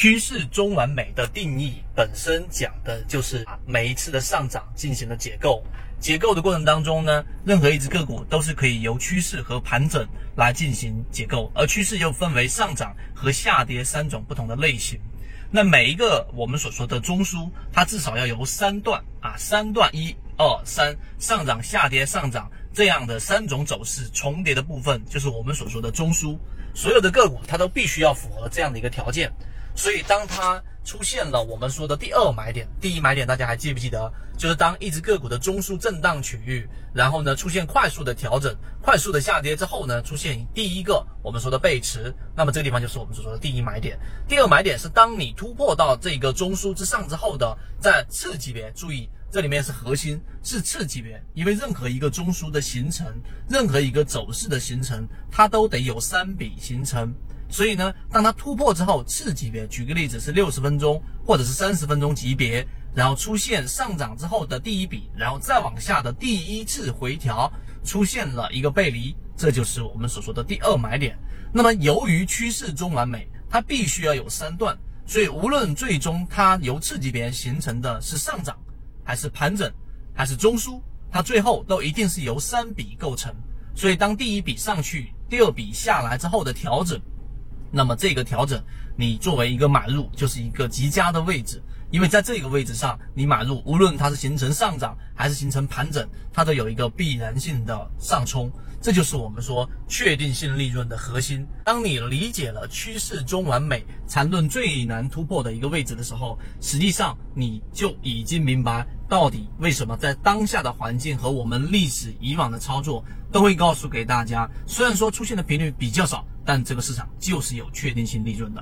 趋势中完美的定义本身讲的就是每一次的上涨进行了解构，解构的过程当中呢，任何一只个股都是可以由趋势和盘整来进行解构，而趋势又分为上涨和下跌三种不同的类型。那每一个我们所说的中枢，它至少要由三段啊，三段一二三上涨、下跌、上涨这样的三种走势重叠的部分，就是我们所说的中枢。所有的个股它都必须要符合这样的一个条件。所以，当它出现了我们说的第二买点，第一买点大家还记不记得？就是当一只个股的中枢震荡区域，然后呢出现快速的调整、快速的下跌之后呢，出现第一个我们说的背驰，那么这个地方就是我们所说的第一买点。第二买点是当你突破到这个中枢之上之后的，在次级别，注意这里面是核心是次级别，因为任何一个中枢的形成，任何一个走势的形成，它都得有三笔形成。所以呢，当它突破之后，次级别，举个例子是六十分钟或者是三十分钟级别，然后出现上涨之后的第一笔，然后再往下的第一次回调，出现了一个背离，这就是我们所说的第二买点。那么由于趋势中完美，它必须要有三段，所以无论最终它由次级别形成的是上涨，还是盘整，还是中枢，它最后都一定是由三笔构成。所以当第一笔上去，第二笔下来之后的调整。那么这个调整，你作为一个买入就是一个极佳的位置，因为在这个位置上你买入，无论它是形成上涨还是形成盘整，它都有一个必然性的上冲，这就是我们说确定性利润的核心。当你理解了趋势中完美缠论最难突破的一个位置的时候，实际上你就已经明白到底为什么在当下的环境和我们历史以往的操作都会告诉给大家，虽然说出现的频率比较少。但这个市场就是有确定性利润的。